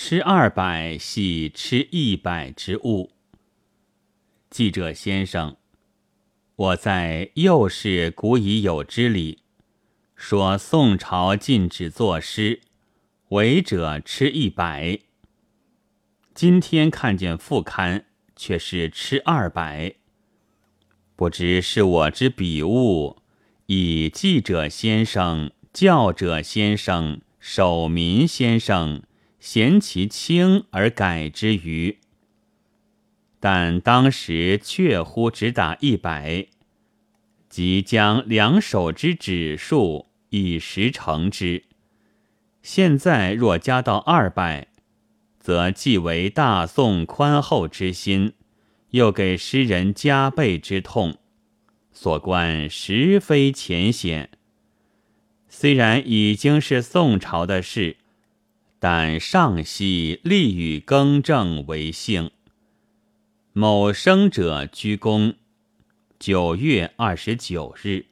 吃二百系吃一百之物。记者先生，我在又是古已有之理，说宋朝禁止作诗，违者吃一百。今天看见副刊，却是吃二百，不知是我之笔误，以记者先生、教者先生、守民先生。嫌其轻而改之余，但当时确乎只打一百，即将两手之指数以十成之。现在若加到二百，则既为大宋宽厚之心，又给诗人加倍之痛，所观实非浅显。虽然已经是宋朝的事。但上系立与更正为幸。某生者居功，九月二十九日。